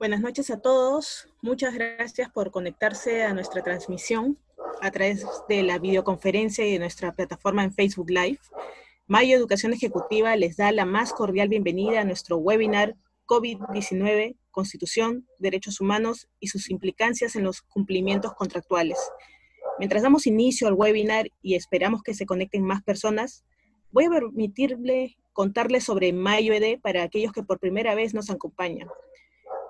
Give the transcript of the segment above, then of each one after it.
Buenas noches a todos. Muchas gracias por conectarse a nuestra transmisión a través de la videoconferencia y de nuestra plataforma en Facebook Live. Mayo Educación Ejecutiva les da la más cordial bienvenida a nuestro webinar COVID-19, Constitución, Derechos Humanos y sus implicancias en los cumplimientos contractuales. Mientras damos inicio al webinar y esperamos que se conecten más personas, voy a permitirle contarles sobre Mayo ED para aquellos que por primera vez nos acompañan.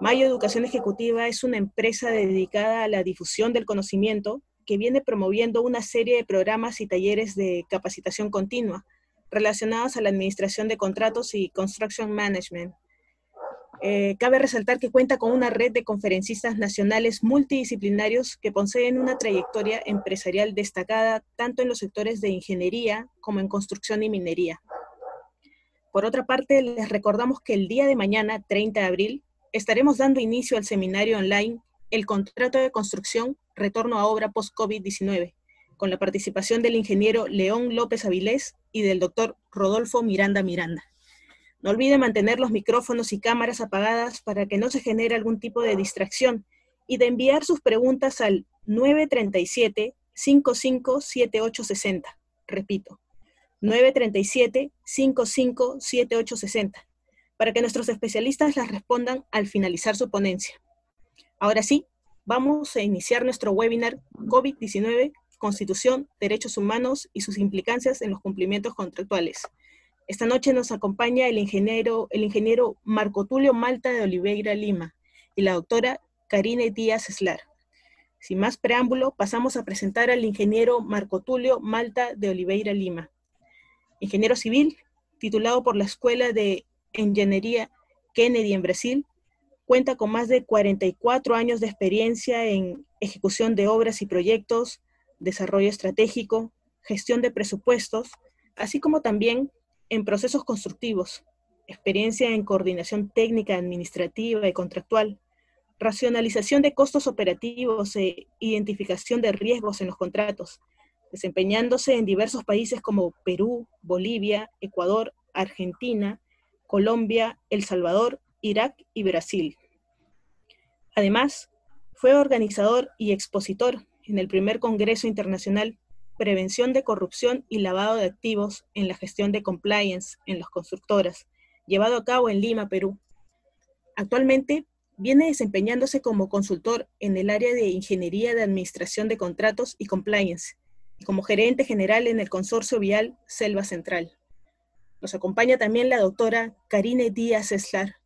Mayo Educación Ejecutiva es una empresa dedicada a la difusión del conocimiento que viene promoviendo una serie de programas y talleres de capacitación continua relacionados a la administración de contratos y construction management. Eh, cabe resaltar que cuenta con una red de conferencistas nacionales multidisciplinarios que poseen una trayectoria empresarial destacada tanto en los sectores de ingeniería como en construcción y minería. Por otra parte, les recordamos que el día de mañana, 30 de abril, estaremos dando inicio al seminario online El contrato de construcción, retorno a obra post-COVID-19, con la participación del ingeniero León López Avilés y del doctor Rodolfo Miranda Miranda. No olvide mantener los micrófonos y cámaras apagadas para que no se genere algún tipo de distracción y de enviar sus preguntas al 937 557860. Repito, 937 557860 para que nuestros especialistas las respondan al finalizar su ponencia. Ahora sí, vamos a iniciar nuestro webinar COVID-19, Constitución, Derechos Humanos y sus implicancias en los cumplimientos contractuales. Esta noche nos acompaña el ingeniero, el ingeniero Marco Tulio Malta de Oliveira Lima y la doctora Karine Díaz Eslar. Sin más preámbulo, pasamos a presentar al ingeniero Marco Tulio Malta de Oliveira Lima. Ingeniero civil, titulado por la Escuela de Ingeniería Kennedy en Brasil, cuenta con más de 44 años de experiencia en ejecución de obras y proyectos, desarrollo estratégico, gestión de presupuestos, así como también en procesos constructivos, experiencia en coordinación técnica, administrativa y contractual, racionalización de costos operativos e identificación de riesgos en los contratos, desempeñándose en diversos países como Perú, Bolivia, Ecuador, Argentina, Colombia, El Salvador, Irak y Brasil. Además, fue organizador y expositor en el primer Congreso Internacional Prevención de Corrupción y Lavado de Activos en la Gestión de Compliance en las Constructoras, llevado a cabo en Lima, Perú. Actualmente viene desempeñándose como consultor en el área de Ingeniería de Administración de Contratos y Compliance, y como gerente general en el Consorcio Vial Selva Central. Nos acompaña también la doctora Karine Díaz Eslar,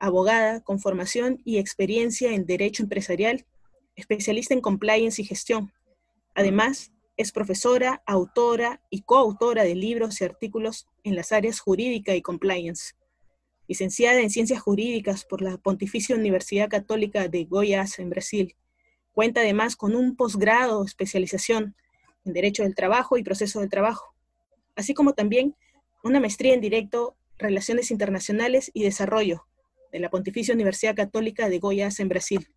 abogada con formación y experiencia en Derecho Empresarial, especialista en Compliance y Gestión. Además, es profesora, autora y coautora de libros y artículos en las áreas jurídica y compliance. Licenciada en Ciencias Jurídicas por la Pontificia Universidad Católica de Goiás, en Brasil. Cuenta además con un posgrado especialización en Derecho del Trabajo y Proceso del Trabajo, así como también una maestría en Directo, Relaciones Internacionales y Desarrollo de la Pontificia Universidad Católica de Goiás en Brasil.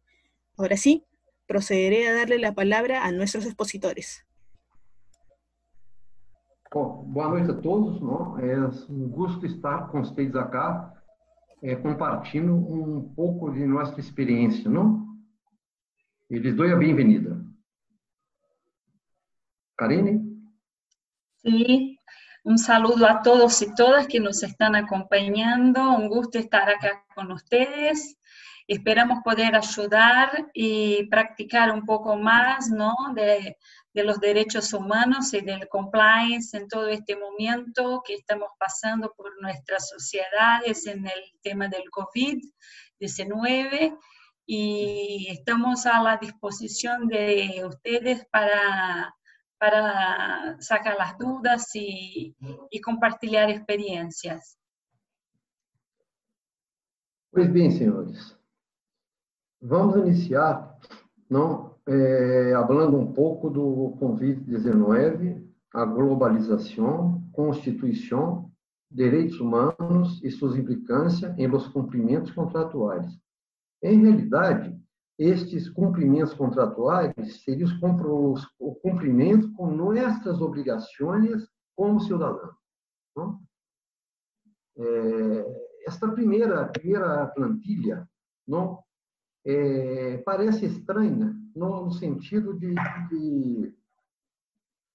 Ahora sí, procederé a darle la palabra a nuestros expositores. Bom, boa noite a todos. Não? É um gosto estar com vocês acá, é, compartilhando um pouco de nossa experiência. Não? E lhes dou a bem-vinda. Karine? Sim. Un saludo a todos y todas que nos están acompañando. Un gusto estar acá con ustedes. Esperamos poder ayudar y practicar un poco más ¿no? de, de los derechos humanos y del compliance en todo este momento que estamos pasando por nuestras sociedades en el tema del COVID-19 y estamos a la disposición de ustedes para para sacar las dudas y, y compartir experiencias. Pois bem, senhores, vamos iniciar não, é, falando um pouco do Covid-19, a globalização, Constituição, direitos humanos e suas implicâncias em los cumprimentos contratuais. Em realidade, estes cumprimentos contratuais seriam o cumprimento com nossas obrigações como cidadão. Não? É, esta primeira primeira plantilha não é, parece estranha no, no sentido de, de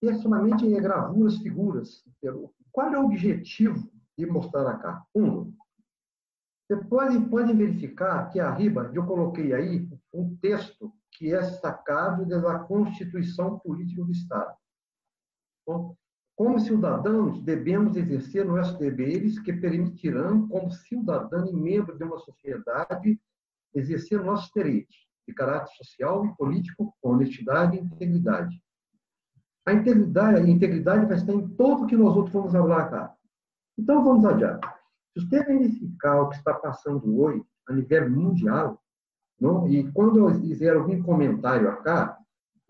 ter somente gravuras, figuras. Qual é o objetivo de mostrar cá? Um, você pode, pode verificar que arriba eu coloquei aí um texto que é sacado da Constituição Política do Estado. Como cidadãos, devemos exercer nossos deveres que permitirão, como cidadão e membro de uma sociedade, exercer nossos direitos de caráter social e político com honestidade e integridade. A integridade, a integridade vai estar em tudo que nós outros vamos falar cá. Então, vamos adiante. Se você verificar o que está passando hoje a nível mundial, não? e quando eu fizer algum comentário acá,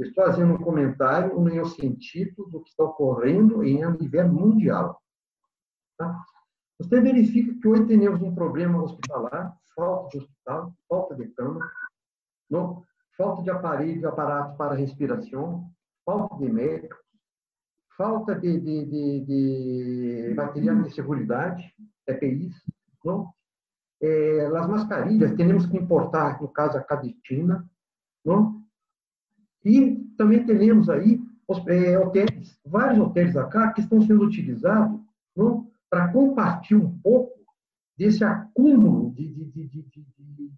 Estou fazendo um comentário no sentido do que está ocorrendo em a nível mundial. Tá? Você verifica que hoje temos um problema hospitalar, falta de hospital, falta de cama, não? falta de aparelho, de aparato para respiração, falta de médicos, falta de, de, de, de material de segurança, EPIs, não? É, as mascarilhas, temos que importar, no caso, a cadistina, não? E também temos aí é, hotéis, vários hotéis cá que estão sendo utilizados para compartilhar um pouco desse acúmulo de, de, de, de,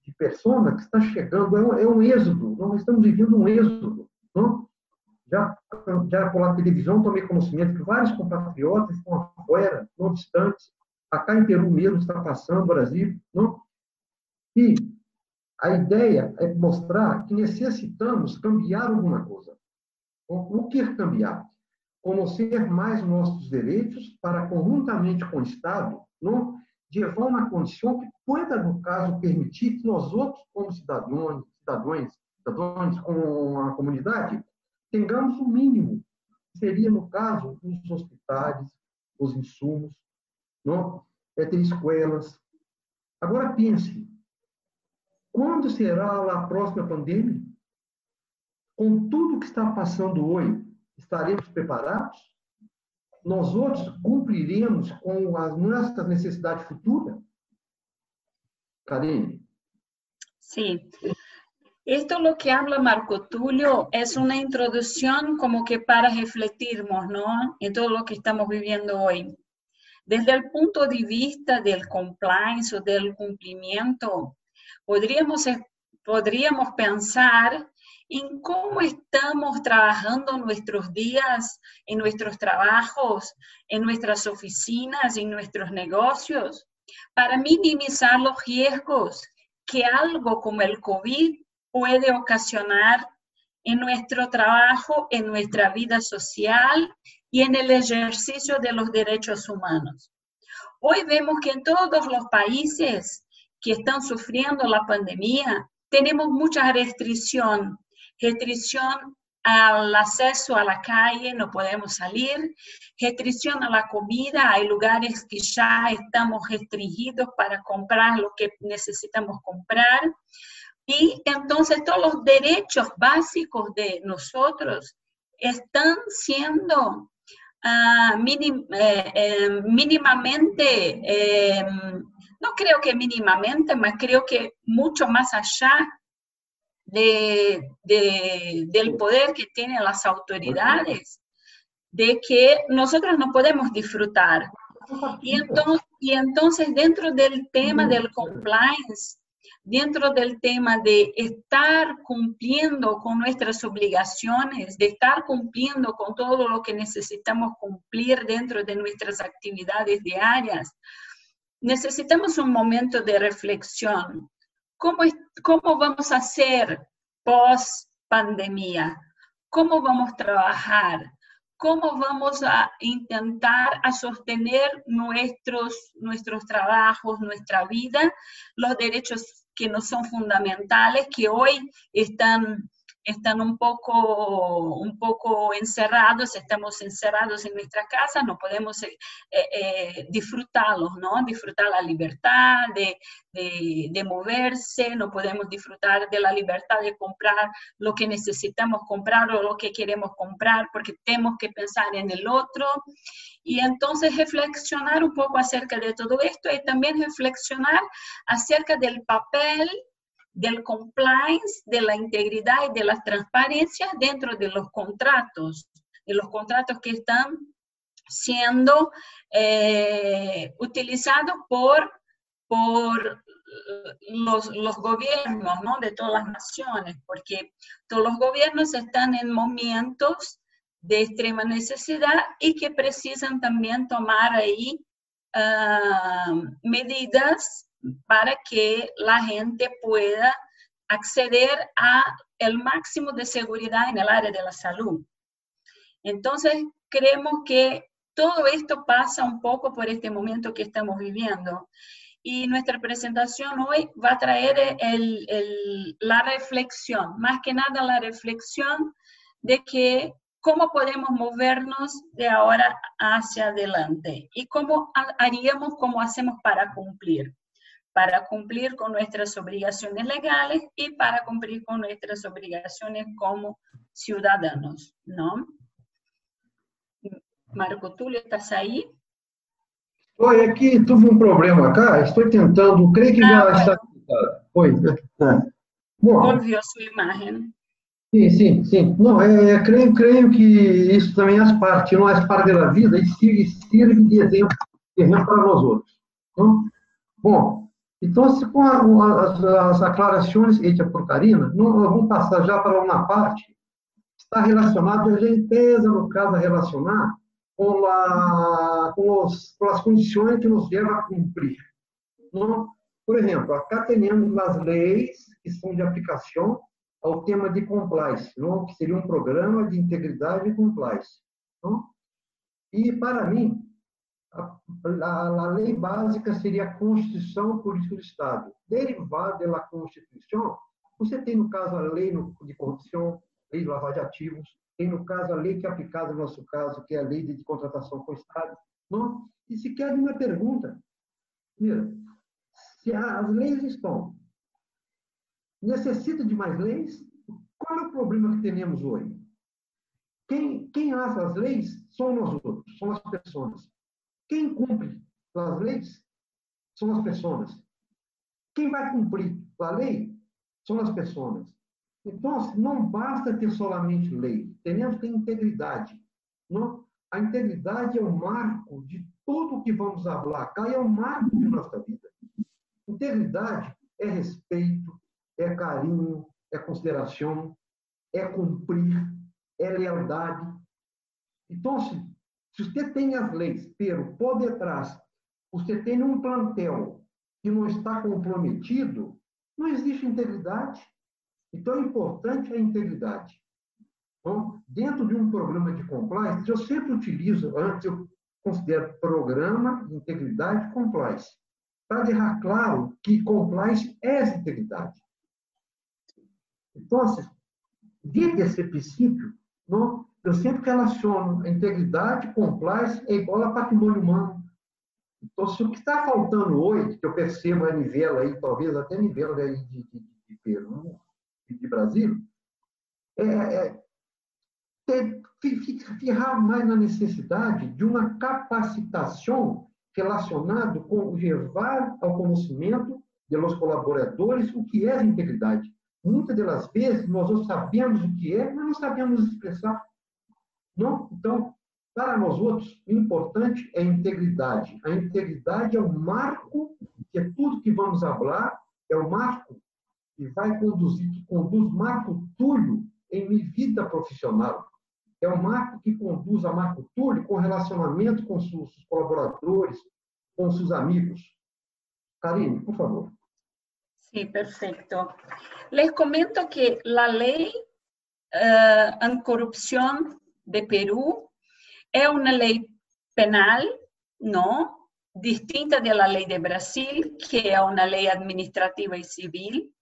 de pessoas que está chegando. É um, é um êxodo, nós estamos vivendo um êxodo. Não? Já, já pela televisão tomei conhecimento que vários compatriotas estão fora, não distantes. Acá em Peru mesmo está passando, Brasil. Não? E a ideia é mostrar que necessitamos cambiar alguma coisa. O que é cambiar? Conhecer mais nossos direitos para, conjuntamente com o Estado, não, levar uma condição que pueda, no caso, permitir que nós outros, como cidadãos, cidadãos, cidadãos com a comunidade, tenhamos o mínimo. Seria, no caso, os hospitais, os insumos, não? É ter escolas. Agora, pense, quando será a próxima pandemia? Com tudo que está passando hoje, estaremos preparados? Nós outros cumpriremos com as nossas necessidades futuras? Karine? Sí. Esto lo que habla Marco Tulio es una introducción como que para refletirnos, ¿no? En todo lo que estamos viviendo hoy. Desde el punto de vista del compliance o del cumplimiento, Podríamos, podríamos pensar en cómo estamos trabajando nuestros días, en nuestros trabajos, en nuestras oficinas, en nuestros negocios, para minimizar los riesgos que algo como el COVID puede ocasionar en nuestro trabajo, en nuestra vida social y en el ejercicio de los derechos humanos. Hoy vemos que en todos los países que están sufriendo la pandemia, tenemos mucha restricción, restricción al acceso a la calle, no podemos salir, restricción a la comida, hay lugares que ya estamos restringidos para comprar lo que necesitamos comprar. Y entonces todos los derechos básicos de nosotros están siendo uh, minim, eh, eh, mínimamente eh, no creo que mínimamente, pero creo que mucho más allá de, del poder que tienen las autoridades, de que nosotros no podemos disfrutar. Y entonces, y entonces dentro del tema del compliance, dentro del tema de estar cumpliendo con nuestras obligaciones, de estar cumpliendo con todo lo que necesitamos cumplir dentro de nuestras actividades diarias, necesitamos un momento de reflexión. ¿Cómo, cómo vamos a hacer post pandemia? ¿Cómo vamos a trabajar? ¿Cómo vamos a intentar a sostener nuestros, nuestros trabajos, nuestra vida, los derechos que nos son fundamentales, que hoy están están un poco, un poco encerrados, estamos encerrados en nuestra casa, no podemos eh, eh, disfrutarlos, ¿no? Disfrutar la libertad de, de, de, moverse, no podemos disfrutar de la libertad de comprar lo que necesitamos comprar o lo que queremos comprar porque tenemos que pensar en el otro. Y entonces reflexionar un poco acerca de todo esto y también reflexionar acerca del papel del compliance, de la integridad y de la transparencia dentro de los contratos, de los contratos que están siendo eh, utilizados por, por los, gobiernos ¿no? de todas las naciones, porque todos los gobiernos están en momentos de extrema necesidad y que precisan también tomar ahí uh, medidas para que la gente pueda acceder a el máximo de seguridad en el área de la salud. Entonces, creemos que todo esto pasa un poco por este momento que estamos viviendo. Y nuestra presentación hoy va a traer la reflexión, más que nada la reflexión de que cómo podemos movernos de ahora hacia adelante y cómo haríamos, cómo hacemos para cumplir para cumplir con nuestras obligaciones legales y para cumplir con nuestras obligaciones como ciudadanos, ¿no? Marco Túlio, ¿estás ahí? Oi, aqui tive um problema cá, estou tentando, creio que já ah, está. Oi. É. Bom, Volviu a sua imagem. Sim, sim, sim. Não, é, é, creio, creio que isso também faz parte, não é parte da vida e sirve de exemplo, de exemplo para nós outros. Não? Bom, então, se com a, as, as aclarações feitas por Karina, não, vamos passar já para uma parte está relacionada, a gente pesa, no caso, a relacionar com, a, com, os, com as condições que nos levam a cumprir. Não? Por exemplo, acá temos as leis que são de aplicação ao tema de compliance, não? que seria um programa de integridade e compliance. Não? E, para mim, a, a, a, lei básica seria a Constituição Política do Estado. Derivada da Constituição, você tem, no caso, a lei de corrupção, lei de lavagem de ativos, tem, no caso, a lei que é aplicada no nosso caso, que é a lei de contratação com o Estado. Não? E se quer uma pergunta, mira, se as leis estão, necessita de mais leis? Qual é o problema que temos hoje? Quem, quem as leis são nós outros, são as pessoas. Quem cumpre as leis são as pessoas. Quem vai cumprir a lei são as pessoas. Então, não basta ter somente lei, temos que ter integridade. Não? A integridade é o marco de tudo o que vamos falar cá é o marco de nossa vida. Integridade é respeito, é carinho, é consideração, é cumprir, é lealdade. Então, se você tem as leis, pero por detrás, você tem um plantel que não está comprometido, não existe integridade. Então, é importante a integridade. Então, dentro de um programa de compliance, eu sempre utilizo, antes eu considero programa de integridade compliance, para deixar claro que compliance é essa integridade. Então, dentro desse princípio, não, eu sempre relaciono a integridade, compliance é igual a patrimônio humano. Então, se o que está faltando hoje, que eu percebo a nível aí, talvez até nível aí de, de, de Peru e de Brasil, é, é ter, ficar mais na necessidade de uma capacitação relacionada com levar ao conhecimento dos colaboradores o que é a integridade. Muitas das vezes nós sabemos o que é, mas não sabemos expressar. Não? Então, para nós outros, o importante é a integridade. A integridade é o marco, que é tudo que vamos falar, é o marco que vai conduzir, que conduz Marco Túlio em minha vida profissional. É o marco que conduz a Marco Túlio com relacionamento com seus colaboradores, com seus amigos. Karine, por favor. Sim, perfeito. Les comento que a lei uh, de Perú es una ley penal, não, distinta de la ley de Brasil, que es una ley administrativa y civil.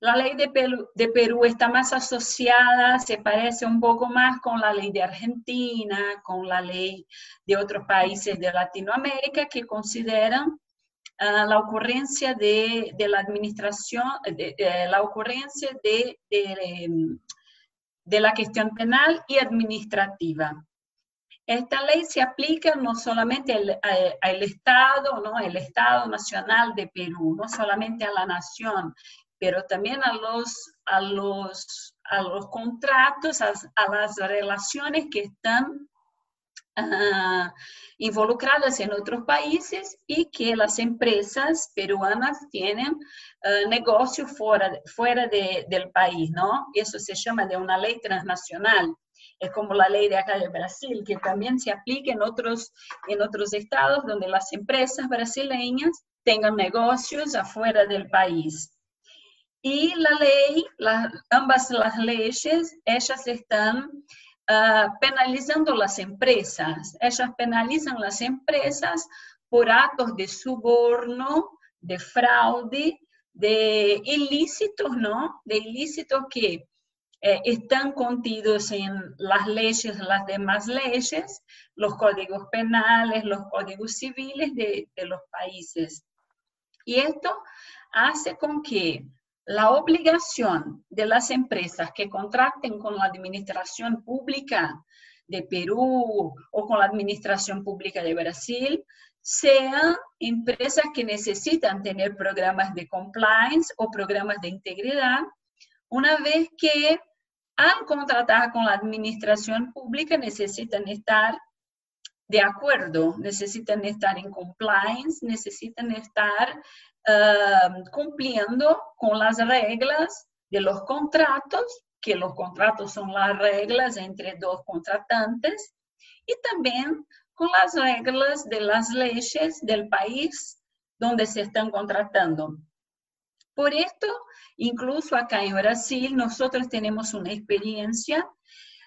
la ley de Perú de Peru está más asociada se parece un poco más con la ley de Argentina, con la ley de otros países de Latinoamérica que consideran ah, la ocurrencia de, de la administración, la ocurrencia de, em, de la gestión penal y administrativa. Esta ley se aplica no solamente al, Estado, ¿no? el Estado Nacional de Perú, no solamente a la nación, pero también a los, a los, a los contratos, a, las relaciones que están ah, involucradas en otros países y que las empresas peruanas tienen uh, negocios fuera, fuera de, del país, ¿no? Eso se llama de una ley transnacional. Es como la ley de acá de Brasil, que también se aplica en otros, en otros estados donde las empresas brasileñas tengan negocios afuera del país. Y la ley, ambas las leyes, ellas están uh, penalizando las empresas. Ellas penalizan las empresas por actos de suborno, de fraude, de ilícitos, ¿no? De ilícitos que eh, están contidos en las leyes, las demás leyes, los códigos penales, los códigos civiles de los países. Y esto hace con que la obligación de las empresas que contraten con la administración pública de Perú o con la administración pública de Brasil sean empresas que necesitan tener programas de compliance o programas de integridad, una vez que al contratar con la administración pública necesitan estar de acuerdo, necesitan estar en compliance, necesitan estar uh, cumpliendo con las reglas de los contratos, que los contratos son las reglas entre dos contratantes, y también con las reglas de las leyes del país donde se están contratando. Por esto, incluso acá en Brasil, nosotros tenemos una experiencia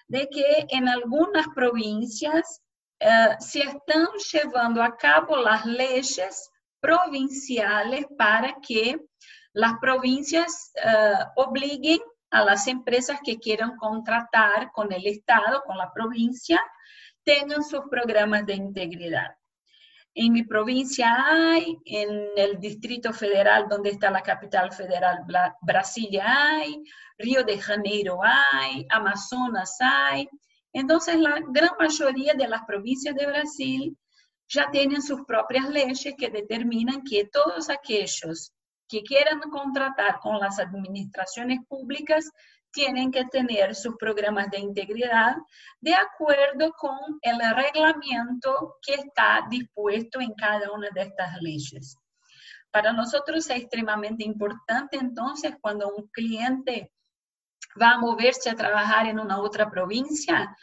de que en algunas provincias se están llevando a cabo las leyes provinciales para que las provincias eh, obliguen a las empresas que quieran contratar con el Estado, con la provincia, tengan sus programas de integridad. En mi provincia hay, en el Distrito Federal, donde está la capital federal, Brasilia hay, Río de Janeiro hay, Amazonas hay. Entonces, la gran mayoría de las provincias de Brasil ya tienen sus propias leyes que determinan que todos aquellos que quieran contratar con las administraciones públicas tienen que tener sus programas de integridad de acuerdo con el reglamento que está dispuesto en cada una de estas leyes. Para nosotros es extremadamente importante entonces cuando un cliente va a moverse a trabajar en una otra provincia,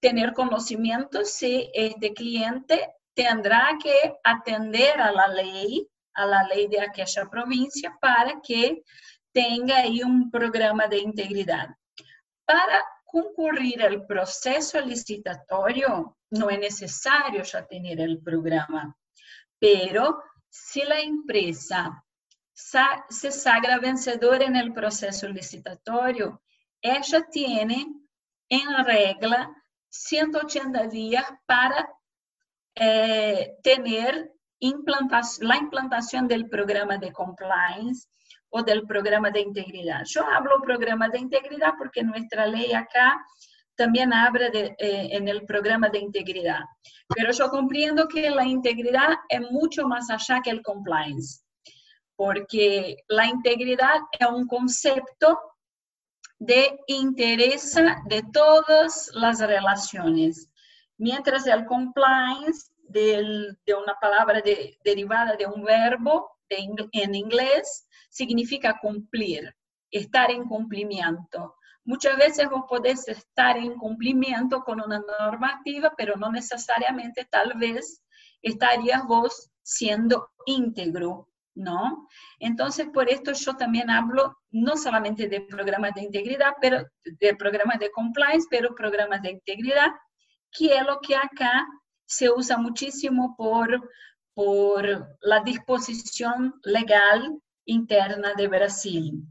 tener conocimiento si este cliente tendrá que atender a la ley, a la ley de aquella provincia para que tenga ahí un programa de integridad. Para concurrir al proceso licitatorio, no es necesario ya tener el programa, pero si la empresa se sagra vencedora en el proceso licitatorio, ella tiene en regla 180 días para eh, tener la implantación del programa de compliance o del programa de integridad. Yo hablo programa de integridad porque nuestra ley acá también habla de, eh, en el programa de integridad. Pero yo comprendo que la integridad es mucho más allá que el compliance, porque la integridad es un concepto de interés de todas las relaciones, mientras el compliance de una palabra de, derivada de un verbo en inglés significa cumplir, estar en cumplimiento. Muchas veces vos podés estar en cumplimiento con una normativa, pero no necesariamente tal vez estarías vos siendo íntegro, ¿no? Entonces, por esto yo también hablo no solamente de programas de integridad, pero de programas de compliance, pero programas de integridad, que es lo que acá se usa muchísimo por, por la disposición legal interna de Brasil.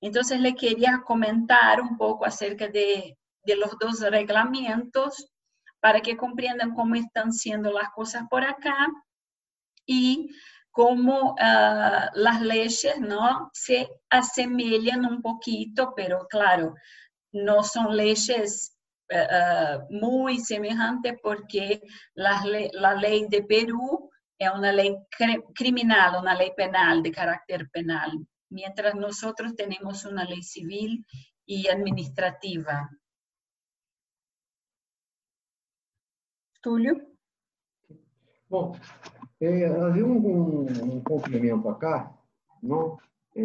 Entonces le quería comentar un poco acerca de, de los dos reglamentos para que comprendan cómo están siendo las cosas por acá y cómo uh, las leyes ¿no? se asemejan un poquito, pero claro, no son leyes uh, muy semejantes porque la, la ley de Perú es una ley criminal, una ley penal de carácter penal. mientras nosotros tenemos una ley civil y administrativa. Túlio? Bom, é, havia um, um, um, complemento acá, não? É,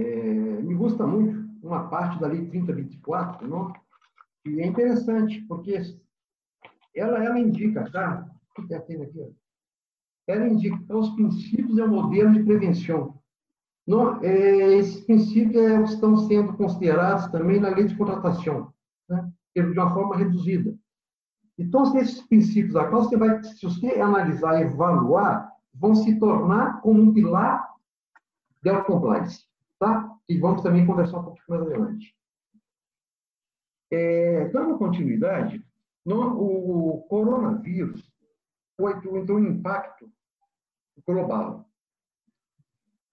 me gusta muito uma parte da Lei 3024, não? é interessante, porque ela, ela indica, tá? O que é tem aqui? Ela indica os princípios e o modelo de prevenção. Não, é, esses princípios é, estão sendo considerados também na lei de contratação, né? de uma forma reduzida. Então, esses princípios aqui, você vai, se você analisar e evaluar, vão se tornar como um pilar del compliance, tá? E vamos também conversar um pouquinho mais adiante. É, dando continuidade, no, o coronavírus foi então, um impacto global.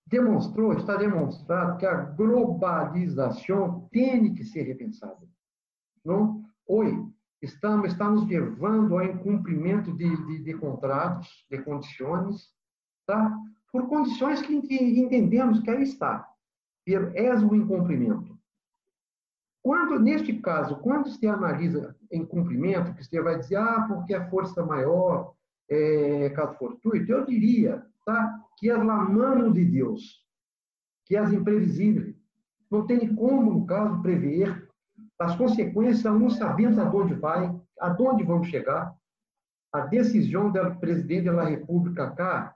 Demonstrou, está demonstrado que a globalização tem que ser repensada. Não? Hoje, estamos, estamos levando ao incumprimento de, de, de contratos, de condições, tá? por condições que, entendemos que aí está. É um incumprimento. Quando, neste caso, quando se analisa em cumprimento, que você vai dizer, ah, porque a força maior, é, caso fortuito, eu diria tá, que é a mano de Deus, que é as imprevisíveis. Não tem como, no caso, prever as consequências, não sabemos aonde vai, aonde vamos chegar. A decisão do presidente da República cá,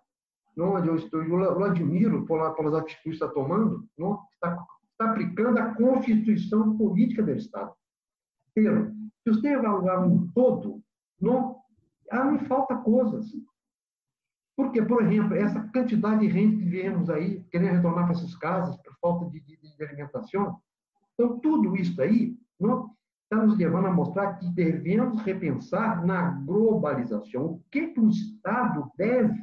onde eu estou, eu admiro pelas atitudes que está tomando, não, está, está aplicando a Constituição Política do Estado. Pelo, se você evaluar um todo, não, ah, me falta coisas. Porque, por exemplo, essa quantidade de gente que viemos aí, querendo retornar para essas casas por falta de, de, de alimentação, então, tudo isso aí não, está nos levando a mostrar que devemos repensar na globalização. O que, que o Estado deve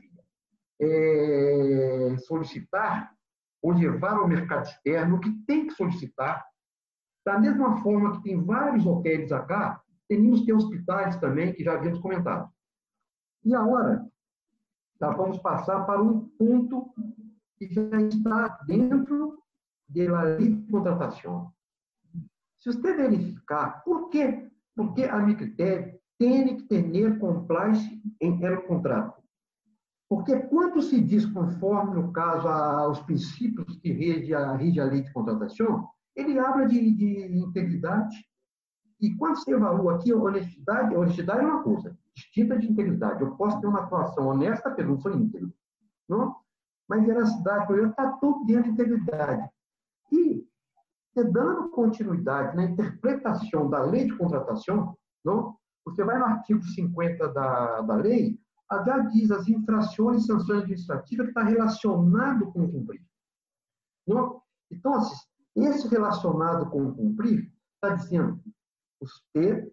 é, solicitar ou levar ao mercado externo, o que tem que solicitar. Da mesma forma que tem vários hotéis acá, temos que ter hospitais também, que já havíamos comentado. E agora, tá, vamos passar para um ponto que já está dentro da lei de contratação. Se você verificar por quê, porque a Micritérios tem que ter compliance em el contrato. Porque quando se diz conforme, no caso, aos princípios que rege a, rege a lei de contratação, ele habla de, de integridade. E quando se evalua aqui, honestidade, honestidade é uma coisa, distinta de integridade. Eu posso ter uma atuação honesta, porque não sou íntegro. Não? Mas veracidade, por exemplo, está tudo dentro de integridade. E dando continuidade na interpretação da lei de contratação, não? você vai no artigo 50 da, da lei, já diz as infrações e sanções administrativas que está relacionado com cumprir. Não? Então, esse relacionado com cumprir está dizendo, você,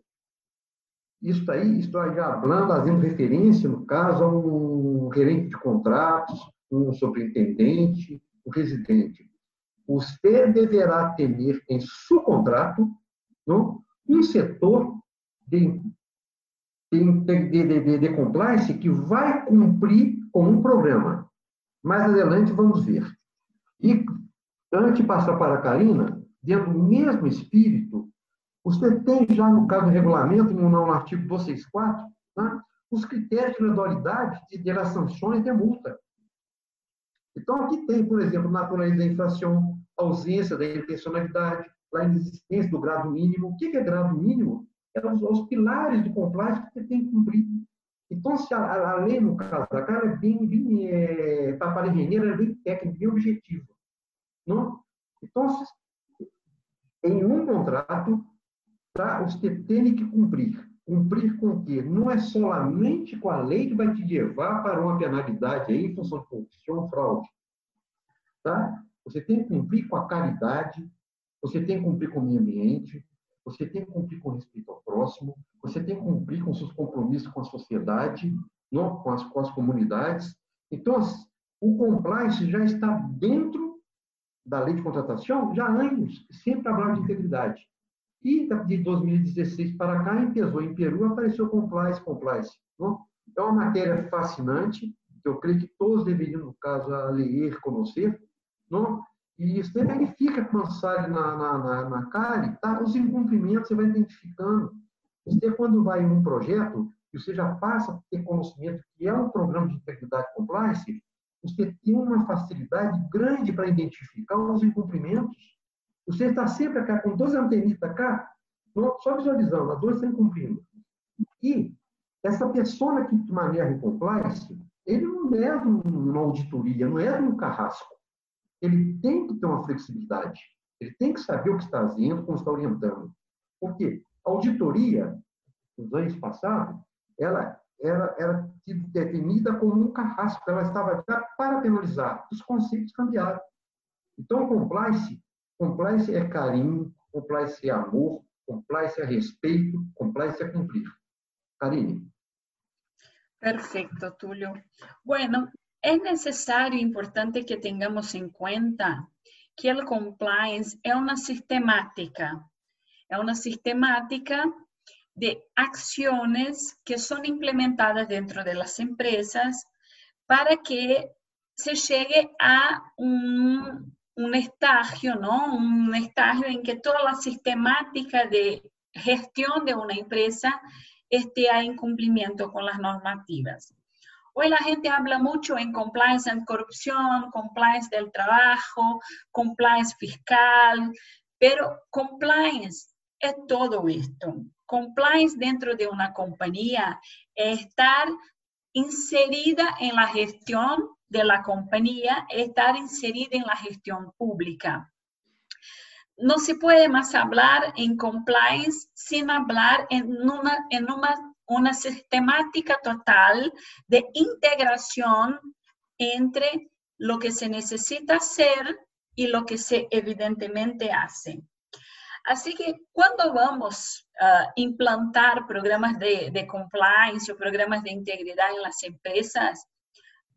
isso aí, estou já falando, fazendo referência, no caso, a um gerente de contratos, um superintendente, um residente você deverá ter em seu contrato não, um setor de, de, de, de, de compliance que vai cumprir com um programa. Mais adiante vamos ver. E antes de passar para a Karina, dentro do mesmo espírito, você tem já no caso do regulamento, no, no artigo 264, tá? os critérios de gradualidade de, de sanções de multa. Então, aqui tem, por exemplo, natureza da infração, ausência da intencionalidade, a inexistência do grado mínimo. O que é grado mínimo? É os, os pilares do compliance que você tem que cumprir. Então, se a, a lei, no caso da cara, é bem, bem é, para engenheiro, é bem técnica, bem objetivo. Não? Então, em um contrato, tá, você tem que cumprir. Cumprir com o quê? Não é solamente com a lei que vai te levar para uma penalidade aí, em função de corrupção, fraude. Tá? Você tem que cumprir com a caridade, você tem que cumprir com o meio ambiente, você tem que cumprir com respeito ao próximo, você tem que cumprir com seus compromissos com a sociedade, não, com, as, com as comunidades. Então, o compliance já está dentro da lei de contratação já há anos, sempre falando de integridade. E de 2016 para cá, em Pesou, em Peru, apareceu compliance, compliance. Não? É uma matéria fascinante, que eu creio que todos deveriam, no caso, ler, conhecer, não? E você verifica quando sai na, na, na, na tá? os incumprimentos você vai identificando. Você, quando vai em um projeto, e você já passa a ter conhecimento que é um programa de integridade compliance, você tem uma facilidade grande para identificar os incumprimentos. Você está sempre cá com duas antenitas cá, só visualizando, as duas estão cumprindo. E essa pessoa que maneja o compliance, ele não é uma auditoria, não é um carrasco. Ele tem que ter uma flexibilidade. Ele tem que saber o que está fazendo, como está orientando. Por quê? A auditoria, nos anos passados, ela era, era definida como um carrasco, ela estava para penalizar. Os conceitos cambiaram. Então, compliance, compliance é carinho, compliance é amor, compliance é respeito, compliance é cumprir. Karine. Perfecto, Tulio. Bueno, es necesario e importante que tengamos en cuenta que el compliance es una sistemática, es una sistemática de acciones que son implementadas dentro de las empresas para que se llegue a un, un estadio, ¿no? Un estadio en que toda la sistemática de gestión de una empresa esté en cumplimiento con las normativas. Hoy la gente habla mucho en compliance and corrupción, compliance del trabajo, compliance fiscal, pero compliance es todo esto. Compliance dentro de una compañía es estar inserida en la gestión de la compañía, estar inserida en la gestión pública no se puede más hablar en compliance sin hablar en una, en una, sistemática total de integración entre lo que se necesita hacer y lo que se evidentemente hace. Así que cuando vamos a implantar programas de, de, compliance o programas de integridad en las empresas,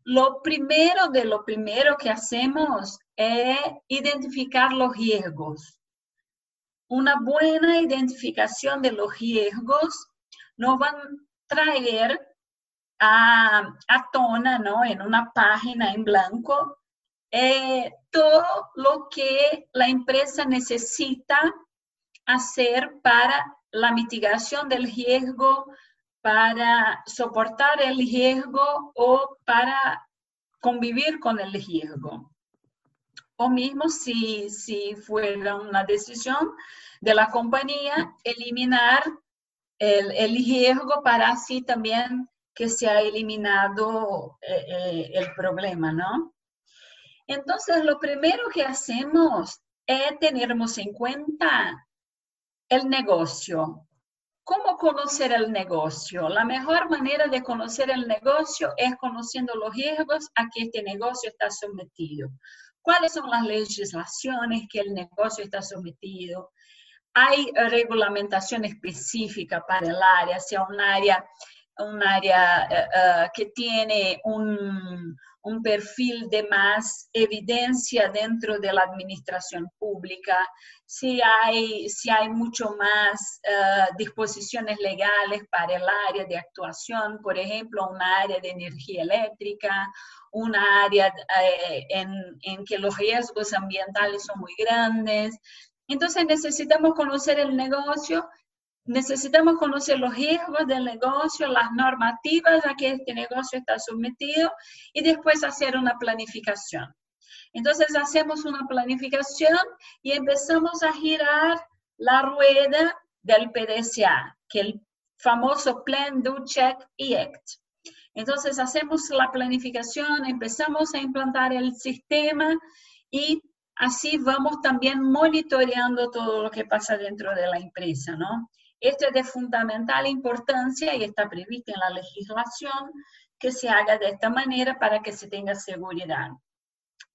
lo primero de lo primero que hacemos es identificar los riesgos. Una buena identificación de los riesgos nos van a traer a, a tona, ¿no? En una página en blanco, eh, todo lo que la empresa necesita hacer para la mitigación del riesgo, para soportar el riesgo o para convivir con el riesgo. O mismo si, si fuera una decisión de la compañía, eliminar el, riesgo para así también que se ha eliminado eh, eh, el problema, ¿no? Entonces, lo primero que hacemos es tenernos en cuenta el negocio, ¿Cómo conocer el negocio? La mejor manera de conocer el negocio es conociendo los riesgos a que este negocio está sometido. ¿Cuáles son las legislaciones que el negocio está sometido? ¿Hay regulamentación específica para el área? Sea un área, un área eh, que tiene un, un perfil de más evidencia dentro de la administración pública, si hay, si hay mucho más uh, disposiciones legales para el área de actuación, por ejemplo, un área de energía eléctrica, un área uh, en, en que los riesgos ambientales son muy grandes. Entonces necesitamos conocer el negocio necesitamos conocer los riesgos del negocio, las normativas a que este negocio está sometido y después hacer una planificación. Entonces hacemos una planificación y empezamos a girar la rueda del PDCA, que el famoso Plan, Do, Check y Act. Entonces hacemos la planificación, empezamos a implantar el sistema y así vamos también monitoreando todo lo que pasa dentro de la empresa, ¿no? Esto es de fundamental importancia y está previsto en la legislación que se haga de esta manera para que se tenga seguridad.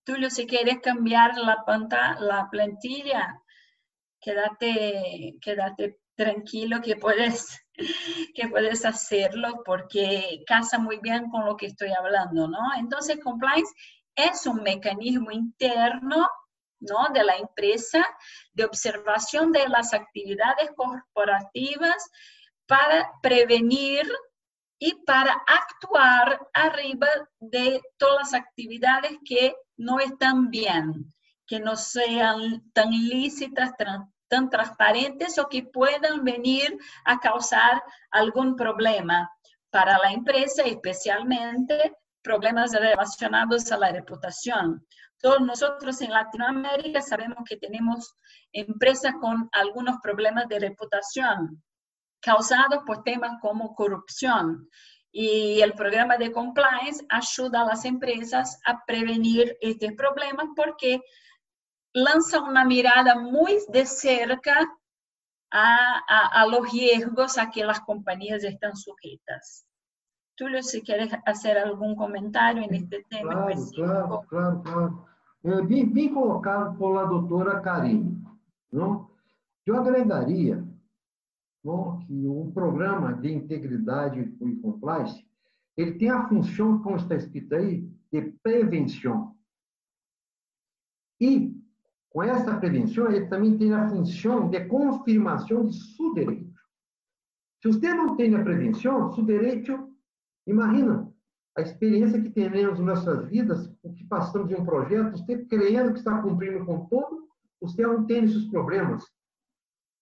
Tulio, si quieres cambiar la, pantalla, la plantilla, quédate, quédate tranquilo que puedes, que puedes hacerlo porque casa muy bien con lo que estoy hablando, ¿no? Entonces, compliance es un mecanismo interno ¿no? de la empresa, de observación de las actividades corporativas para prevenir y para actuar arriba de todas las actividades que no están bien, que no sean tan lícitas, tan transparentes o que puedan venir a causar algún problema para la empresa, especialmente problemas relacionados a la reputación. Todos nosotros en Latinoamérica sabemos que tenemos empresas con algunos problemas de reputación causados por temas como corrupción. Y el programa de compliance ayuda a las empresas a prevenir estos problemas porque lanza una mirada muy de cerca a, a, a los riesgos a que las compañías están sujetas. Túlio, se quer fazer algum comentário neste tema claro, específico. Claro, claro, claro. É, bem, bem colocado pela doutora Karine. Não? Eu agregaria não, que o programa de integridade e compliance ele tem a função, como está escrito aí, de prevenção. E, com essa prevenção, ele também tem a função de confirmação de seu direito. Se você não tem a prevenção, seu direito Imagina a experiência que teremos em nossas vidas, o que passamos em um projeto, você crendo que está cumprindo com todo, você tem esses problemas.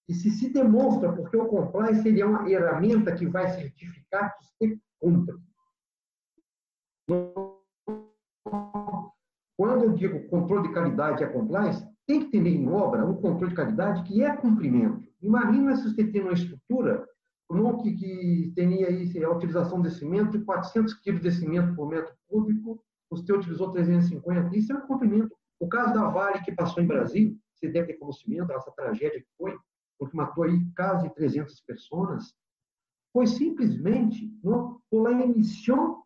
E se se demonstra, porque o compliance seria uma ferramenta que vai certificar que você cumpre. Quando eu digo controle de qualidade é compliance, tem que ter em obra um controle de qualidade que é cumprimento. Imagina se você tem uma estrutura no que, teria aí a utilização de cimento de 400 quilos de cimento por metro cúbico, você utilizou 350, isso é um cumprimento. O caso da Vale, que passou em Brasil, você deve ter conhecimento dessa tragédia que foi, porque matou aí quase 300 pessoas, foi simplesmente no, por a emissão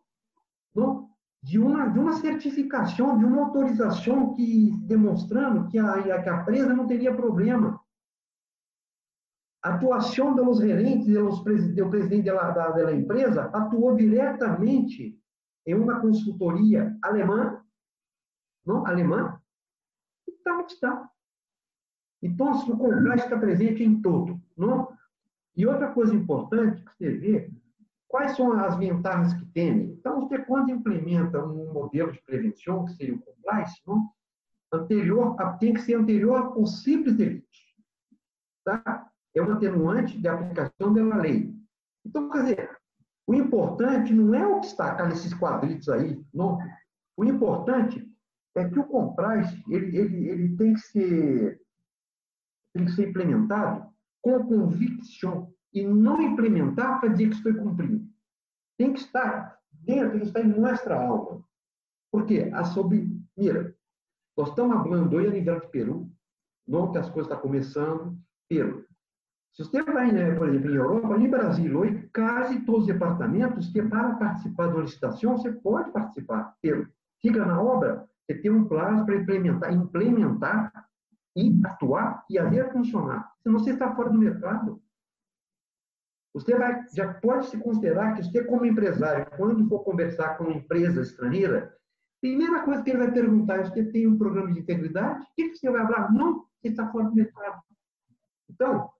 no, de, uma, de uma certificação, de uma autorização que demonstrando que a, que a presa não teria problema atuação dos gerentes, dos do presidente da, da, da empresa, atuou diretamente em uma consultoria alemã, não alemã, está onde está. Então, o complexo está presente em todo. Não? E outra coisa importante que você vê, quais são as vantagens que tem? Então, você quando implementa um modelo de prevenção, que seria o compliance, não? anterior, tem que ser anterior a possíveis delitos. Tá? É um atenuante de aplicação da lei. Então, quer dizer, o importante não é o que está nesses quadritos aí, não. O importante é que o compliance ele, ele, ele tem, que ser, tem que ser implementado com convicção e não implementar para dizer que estou cumprindo. Tem que estar dentro, tem que estar em nossa alma. Porque a sob... Mira, nós estamos falando hoje a nível de Peru, não que as coisas estão começando, Peru. Se você vai, né, por exemplo, em Europa, em Brasil, hoje, quase todos os departamentos que para participar da licitação, você pode participar. Fica na obra, você tem um prazo para implementar, implementar e atuar e haver funcionar. Senão você está fora do mercado. Você vai, já pode se considerar que você, como empresário, quando for conversar com uma empresa estrangeira, primeira coisa que ele vai perguntar é: você tem um programa de integridade? O que você vai falar? Não, você está fora do mercado. Então,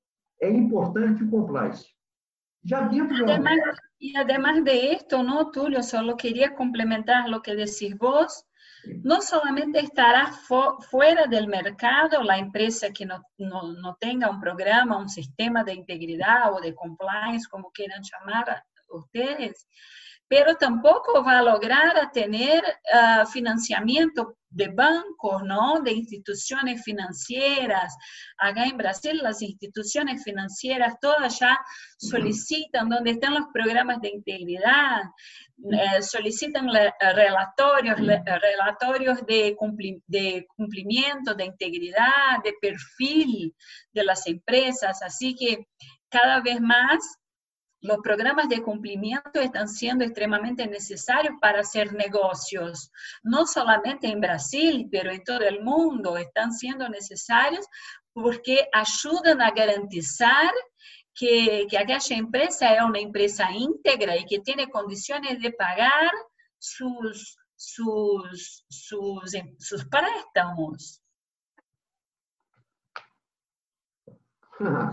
é importante o compliance. Ya dentro además, y además de esto, ¿no, Tulio? Solo quería complementar lo que decís vos. No solamente estará fuera del mercado la empresa que no, no, no, tenga un programa, un sistema de integridad o de compliance, como quieran llamar ustedes, pero tampoco va a lograr tener uh, financiamiento de bancos, ¿no? De instituciones financieras. Acá en Brasil las instituciones financieras todas ya solicitan, donde están los programas de integridad, eh, solicitan relatorios, relatorios de, de cumplimiento, de integridad, de perfil de las empresas. Así que cada vez más los programas de cumplimiento están siendo extremadamente necesarios para hacer negocios, no solamente en Brasil, pero en todo el mundo están siendo necesarios porque ayudan a garantizar que, que aquella empresa es una empresa íntegra y que tiene condiciones de pagar sus, sus, sus, sus préstamos.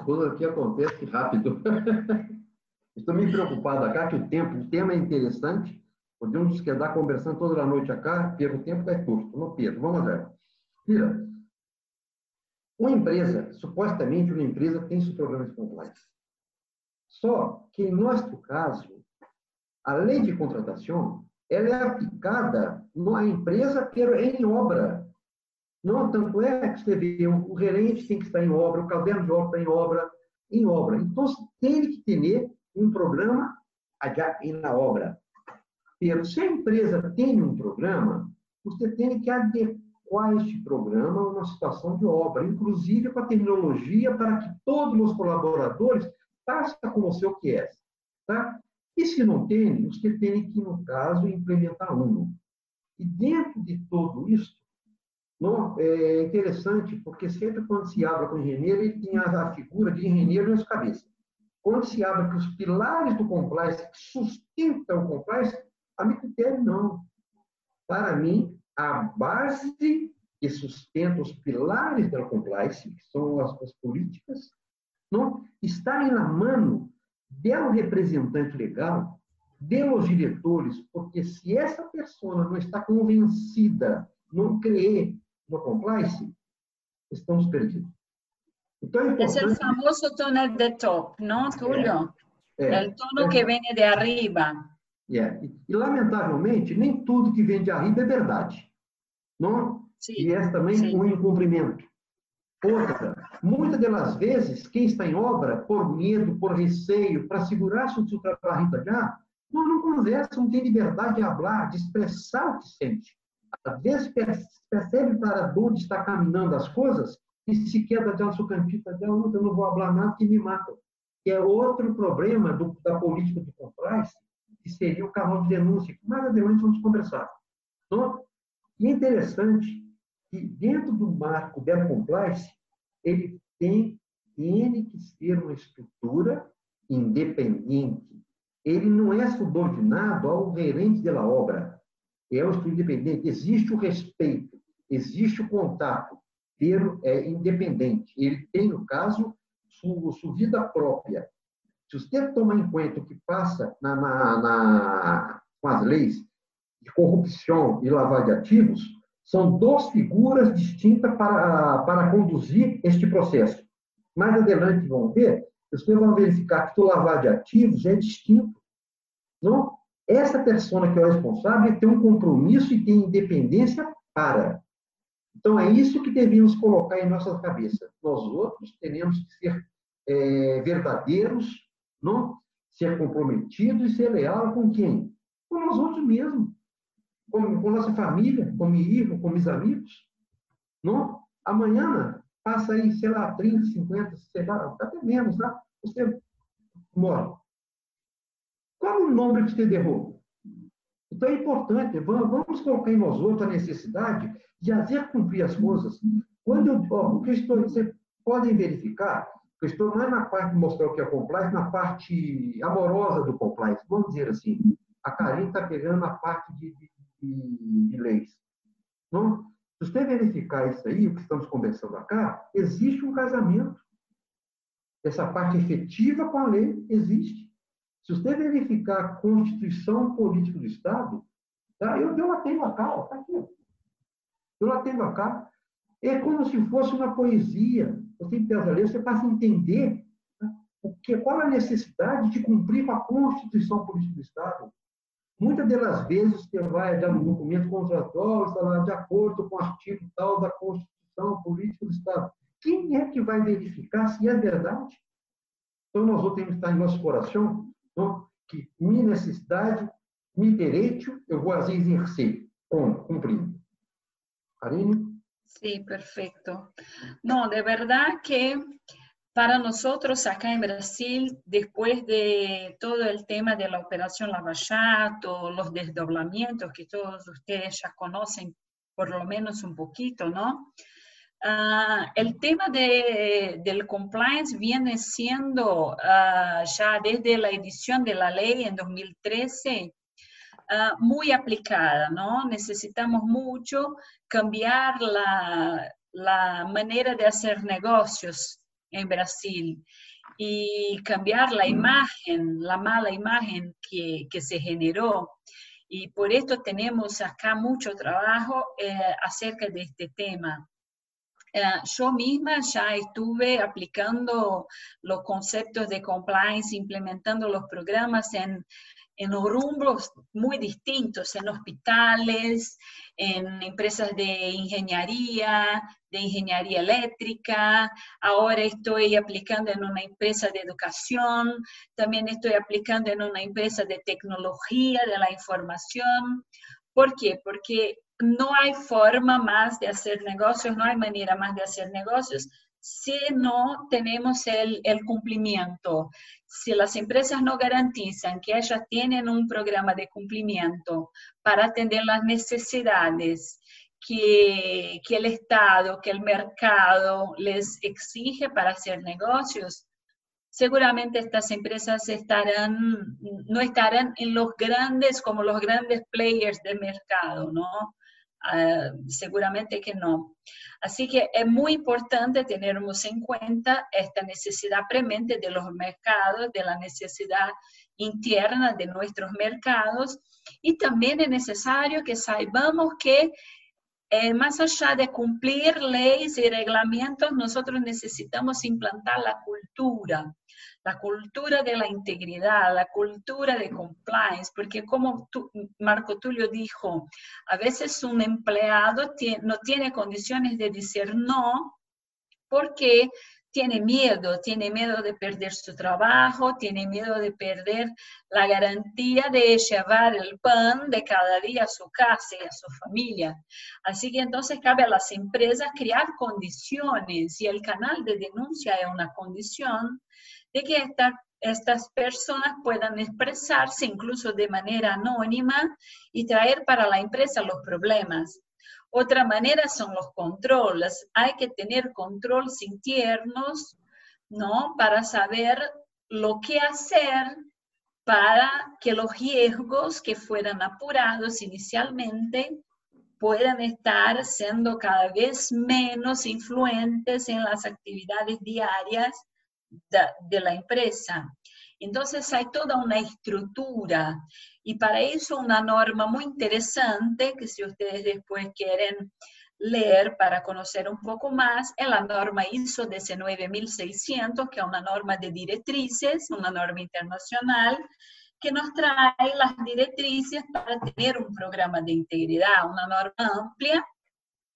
Tudo aqui acontece rápido. Estou meio preocupado acá que o tempo, o tema é interessante. Podemos quedar conversando toda a noite acá, Pedro, o tempo é curto. Não, Pedro, vamos ver. Mira, Uma empresa, supostamente uma empresa tem seu programa de compliance. Só que, em nosso caso, a lei de contratação ela é aplicada na empresa que é em obra. Não, tanto é que você vê, o gerente tem que estar em obra, o caderno de obra está em obra, em obra. Então, tem que ter um programa já na obra. Se a empresa tem um programa, você tem que adequar este programa a uma situação de obra, inclusive com a terminologia para que todos os colaboradores façam como o que é. Tá? E se não tem, você tem que, no caso, implementar um. E dentro de tudo isso, não, é interessante, porque sempre quando se abre com engenheiro, ele tem a figura de engenheiro na sua cabeça. Quando se abre que os pilares do compliance, que sustentam o compliance, a meu critério, não. Para mim, a base que sustenta os pilares da compliance, que são as, as políticas, não estarem na mão do representante legal, dos diretores, porque se essa pessoa não está convencida, não crê no compliance, estamos perdidos. Então, é, importante... o famoso túnel de top, não, Túlio? É, o túnel que vem de arriba. É. E, e, lamentavelmente, nem tudo que vem de arriba é verdade. Não? Sim, e é também sim. um incumprimento. Outra, muitas das vezes, quem está em obra, por medo, por receio, para segurar-se o seu trabalho já, não, não conversa, não tem liberdade de falar, de expressar o que sente. Às vezes percebe para onde está caminhando as coisas e já no seu cantinho, já, eu não vou falar nada que me mata. Que é outro problema do, da política de compliance, que seria o canal de denúncia, que mais adiante vamos conversar. Não? E é interessante que dentro do marco da compliance, ele tem, tem que ser uma estrutura independente. Ele não é subordinado ao gerente da obra. É um estudo independente. Existe o respeito, existe o contato, ter é independente. Ele tem, no caso, sua, sua vida própria. Se você tomar em conta o que passa na, na, na, com as leis de corrupção e lavagem de ativos, são duas figuras distintas para, para conduzir este processo. Mais adiante vão ver, vocês vão verificar que o lavar de ativos é distinto. Não? Essa pessoa que é o responsável tem um compromisso e tem independência para. Então, é isso que devemos colocar em nossa cabeça. Nós outros temos que ser é, verdadeiros, não? ser comprometidos e ser leal com quem? Com nós outros mesmos com, com nossa família, com meu com meus amigos. Não? Amanhã passa aí, sei lá, 30, 50, sei lá, até menos, tá? Você morre. Qual o nome que você derrubou? Então é importante, vamos colocar em nós outra necessidade de fazer cumprir as coisas. Quando eu, ó, o que eu estou, vocês podem verificar, eu estou mais na parte de mostrar o que é compliance, na parte amorosa do compliance, vamos dizer assim. A Karine está pegando a parte de, de de, de leis. Não? Se você verificar isso aí, o que estamos conversando acá, existe um casamento. Essa parte efetiva com a lei existe. Se você verificar a Constituição Política do Estado, tá? eu, eu a tenho acá, está aqui. Eu a tenho acá. É como se fosse uma poesia. Você empieza a ler, você passa a entender tá? o que, qual a necessidade de cumprir com a Constituição Política do Estado. Muitas das vezes que vai dar um documento contratual, está lá de acordo com o artigo tal da Constituição Política do Estado. Quem é que vai verificar se é verdade? Então, nós ter que estar em nosso coração não? que minha necessidade, meu direito, eu vou exercer. Como? Cumprindo. Karine? Sim, perfeito. Não, de verdade que Para nosotros acá en Brasil, después de todo el tema de la operación Lava Jato, los desdoblamientos que todos ustedes ya conocen por lo menos un poquito, ¿no? Uh, el tema de, del compliance viene siendo uh, ya desde la edición de la ley en 2013 uh, muy aplicada, ¿no? Necesitamos mucho cambiar la, la manera de hacer negocios en Brasil y cambiar la imagen, la mala imagen que, que se generó. Y por esto tenemos acá mucho trabajo eh, acerca de este tema. Yo misma ya estuve aplicando los conceptos de compliance, implementando los programas en, en rumbos muy distintos, en hospitales, en empresas de ingeniería, de ingeniería eléctrica, ahora estoy aplicando en una empresa de educación, también estoy aplicando en una empresa de tecnología de la información. ¿Por qué? Porque no hay forma más de hacer negocios, no hay manera más de hacer negocios si no tenemos el, cumplimiento. Si las empresas no garantizan que ellas tienen un programa de cumplimiento para atender las necesidades que, el Estado, que el mercado les exige para hacer negocios, seguramente estas empresas no estarán en los grandes, como los grandes players del mercado, ¿no? Uh, seguramente que no. Así que es muy importante tenernos en cuenta esta necesidad premente de los mercados, de la necesidad interna de nuestros mercados y también es necesario que saibamos que eh, más allá de cumplir leyes y reglamentos, nosotros necesitamos implantar la cultura, la cultura de la integridad, la cultura de compliance, porque como Marco Tulio dijo, a veces un empleado no tiene condiciones de decir no porque tiene miedo, tiene miedo de perder su trabajo, tiene miedo de perder la garantía de llevar el pan de cada día a su casa y a su familia. Así que entonces cabe a las empresas crear condiciones y el canal de denuncia es una condición de que estas personas puedan expresarse incluso de manera anónima y traer para la empresa los problemas. Otra manera son los controles. Hay que tener controles internos, ¿no? Para saber lo que hacer para que los riesgos que fueran apurados inicialmente puedan estar siendo cada vez menos influentes en las actividades diarias de, la empresa. Entonces hay toda una estructura y para eso una norma muy interesante que si ustedes después quieren leer para conocer un poco más es la norma ISO DC 9600, que es una norma de directrices, una norma internacional que nos trae las directrices para tener un programa de integridad, una norma amplia,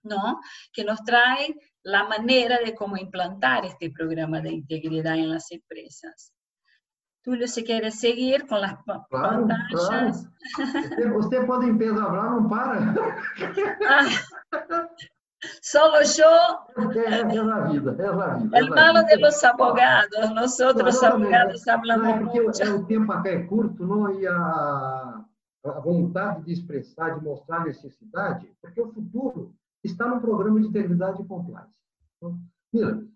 ¿no? Que nos trae la manera de cómo implantar este programa de integridad en las empresas. Tulio, se quiere seguir con las claro, pantallas. Claro. Usted, puede empezar a hablar, no para. Ah, solo yo. Es, la vida, es la vida. El malo de los abogados, nosotros não, abogados não, hablamos não, é porque mucho. O tempo até é curto, não? E a, a vontade de expressar, de mostrar a necessidade, porque o futuro está no programa de integridade e compliance. Então,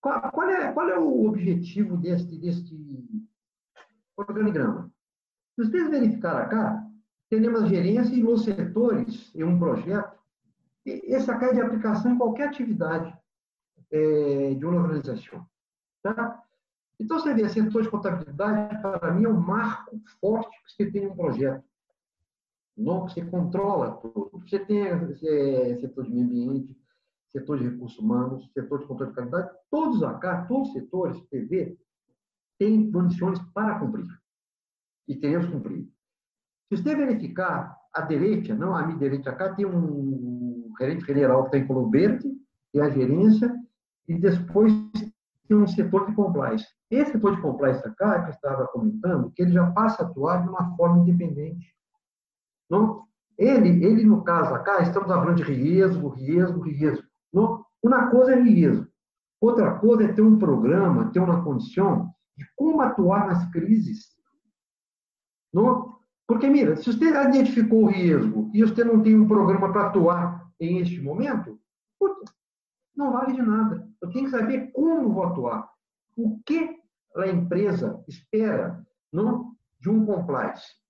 qual, qual, é, qual é o objetivo deste, deste organigrama? Se vocês verificarem cá, temos a gerência e os setores em um projeto. Esse acá é de aplicação em qualquer atividade é, de uma organização. Tá? Então, você vê, setor de contabilidade, para mim, é um marco forte que você tem um projeto não, você controla tudo. Você tem é, setor de meio ambiente, setor de recursos humanos, setor de controle de qualidade, todos acá, todos os setores, TV, têm condições para cumprir. E teremos cumprir. Se você verificar, a direita, não a minha direita acá, tem um gerente federal que está em Colomberto, tem a gerência, e depois tem um setor de compliance. Esse setor de compliance acá, que eu estava comentando, que ele já passa a atuar de uma forma independente não? Ele, ele, no caso acá, estamos falando de riesgo, riesgo, riesgo. Não? Uma coisa é riesgo. Outra coisa é ter um programa, ter uma condição de como atuar nas crises. Não? Porque, mira, se você identificou o riesgo e você não tem um programa para atuar em este momento, não vale de nada. Eu tenho que saber como vou atuar. O que a empresa espera não, de um compliance?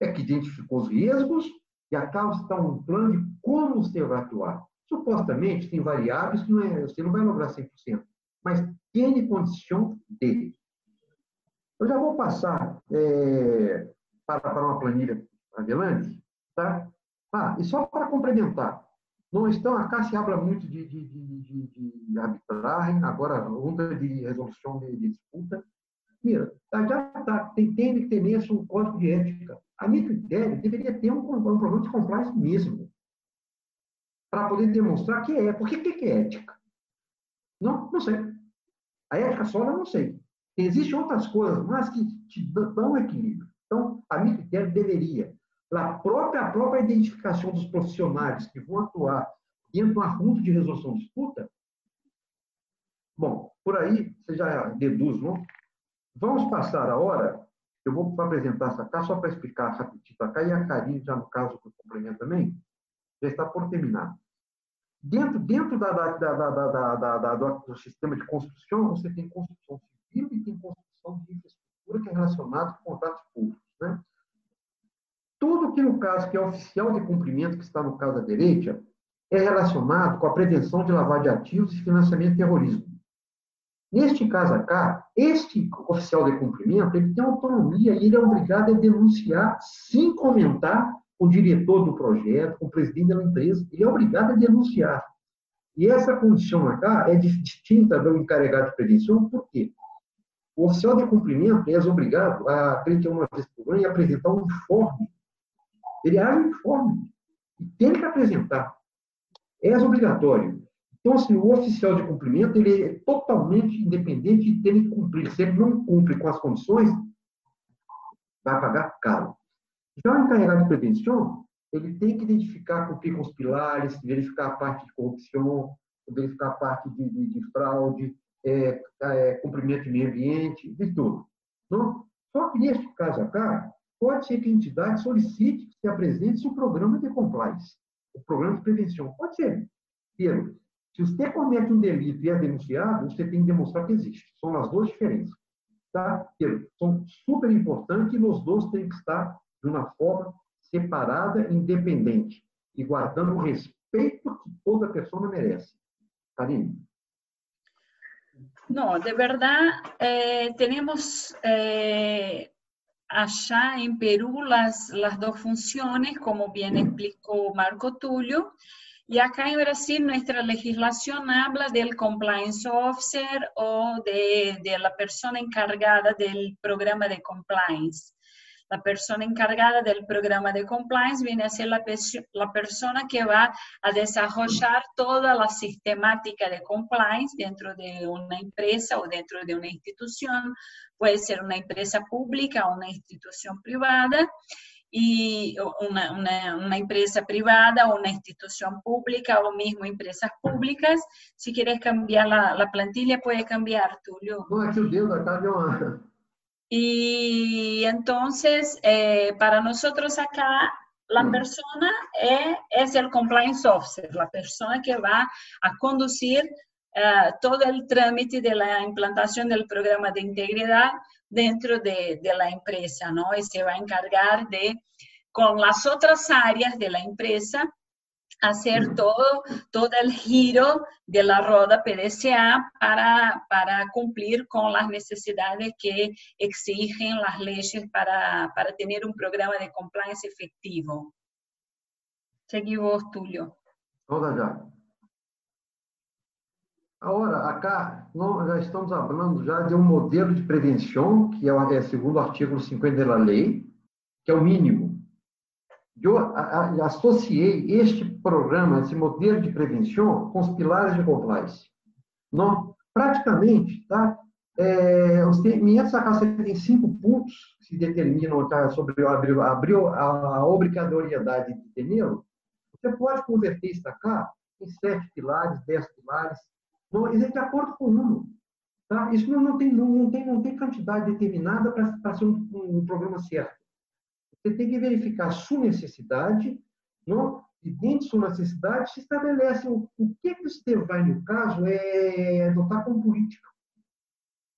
É que identificou os riscos e acaba um plano de como você vai atuar. Supostamente, tem variáveis que não é, você não vai lograr 100%, mas tem condição dele. Eu já vou passar é, para, para uma planilha adelante, tá? Ah, e só para complementar, Não estão, acá se habla muito de, de, de, de, arbitragem, agora junta de resolução de, disputa. Mira, tá, já tá, tem, tem que ter mesmo um código de ética. A meu critério, deveria ter um, um programa de compliance mesmo, para poder demonstrar que é. Por que, que é ética? Não, não sei. A ética só eu não sei. Existem outras coisas, mas que te dão equilíbrio. Então, a meu critério deveria a própria, a própria identificação dos profissionais que vão atuar dentro do assunto de resolução de disputa, bom, por aí você já deduz, não? Vamos passar a hora, eu vou apresentar essa cá só para explicar rapidinho a cá, e a Karine, já no caso eu complemento também, já está por terminar. Dentro, dentro da, da, da, do sistema de construção, você tem construção civil e tem construção de infraestrutura que é relacionado com contratos públicos. Né? Tudo que, no caso, que é oficial de cumprimento, que está no caso da direita, é relacionado com a prevenção de lavagem de ativos e financiamento de terrorismo. Neste caso acá, este oficial de cumprimento, ele tem autonomia e ele é obrigado a denunciar sem comentar com o diretor do projeto, com o presidente da empresa. Ele é obrigado a denunciar. E essa condição acá é distinta do encarregado de prevenção, por quê? O oficial de cumprimento é obrigado a, acreditar uma vez por ano, apresentar um informe ele age uniforme e tem que apresentar. É obrigatório. Então, assim, o oficial de cumprimento ele é totalmente independente e tem que cumprir. Se ele não cumpre com as condições, vai pagar caro. Já o encarregado de prevenção, ele tem que identificar, cumprir com os pilares, verificar a parte de corrupção, verificar a parte de, de, de fraude, é, é, cumprimento de meio ambiente, de tudo. Não? Só que neste caso acá, pode ser que a entidade solicite que se apresente o programa de compliance, o programa de prevenção. Pode ser. Pedro, se você comete um delito e é denunciado, você tem que demonstrar que existe. São as duas diferenças. Tá? São super importantes e os dois têm que estar de uma forma separada, independente e guardando o respeito que toda pessoa merece. Karine. No, de verdad, eh, tenemos eh, allá en Perú las, las dos como bien explicó Marco Tulio, y acá en Brasil nuestra legislación habla del compliance officer o de, de la persona encargada del programa de compliance. La persona encargada del programa de compliance viene a ser la, la, persona que va a desarrollar toda la sistemática de compliance dentro de una empresa o dentro de una institución. Puede ser una empresa pública o una institución privada y una, una, una, empresa privada o una institución pública o mismo empresas públicas. Si quieres cambiar la, la plantilla, puede cambiar, Tulio. No, Deus, acá uma, Y entonces, eh, para nosotros acá, la mm. persona es el compliance officer, la persona que va a conducir eh, todo el trámite de la implantación del programa de integridad dentro de, de, la empresa, ¿no? Y se va a encargar de, con las otras áreas de la empresa, hacer todo, todo el giro de la roda PDCA para, para cumplir con las necesidades que exigen las leyes para, para tener un programa de compliance efectivo. Seguimos, Tulio. Toda já. Agora, acá, nós já estamos falando já de um modelo de prevenção, que é, segundo o artigo 50 da lei, que é o mínimo eu associei este programa, esse modelo de prevenção, com os pilares de compliance. Não, praticamente, tá? É, os terminantes da casa tem cinco pontos que se determinam tá, sobre abrir, abrir a, obrigatoriedade de dinheiro. Você pode converter isso cá em sete pilares, dez pilares, não, isso é de acordo com um. Tá? Isso não, não, tem, não, não, tem, não tem quantidade determinada para ser um, um programa certo. Você tem que verificar a sua necessidade, não? e dentro de sua necessidade se estabelece o, o que, que você vai, no caso, é adotar como política.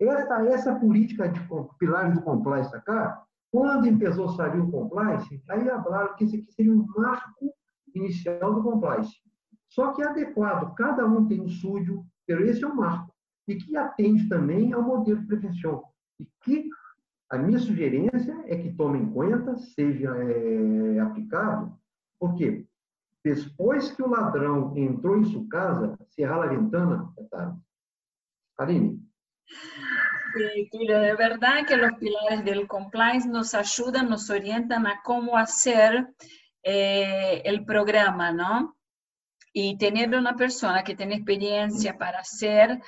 Essa, essa política de pilares do compliance cá, quando empezou a sair o compliance, aí falaram que esse aqui seria um marco inicial do compliance. Só que é adequado, cada um tem um súdio, esse é o marco, e que atende também ao modelo de prevenção, e que a minha sugerência é que tome em conta, seja é, aplicado, porque depois que o ladrão entrou em sua casa, cerrar a ventana é tarde. Karine. Sí, Tulio, de verdad que los pilares del compliance nos ayudan, nos orientan a cómo hacer eh, programa, ¿no? Y tener una persona que tiene experiencia para hacer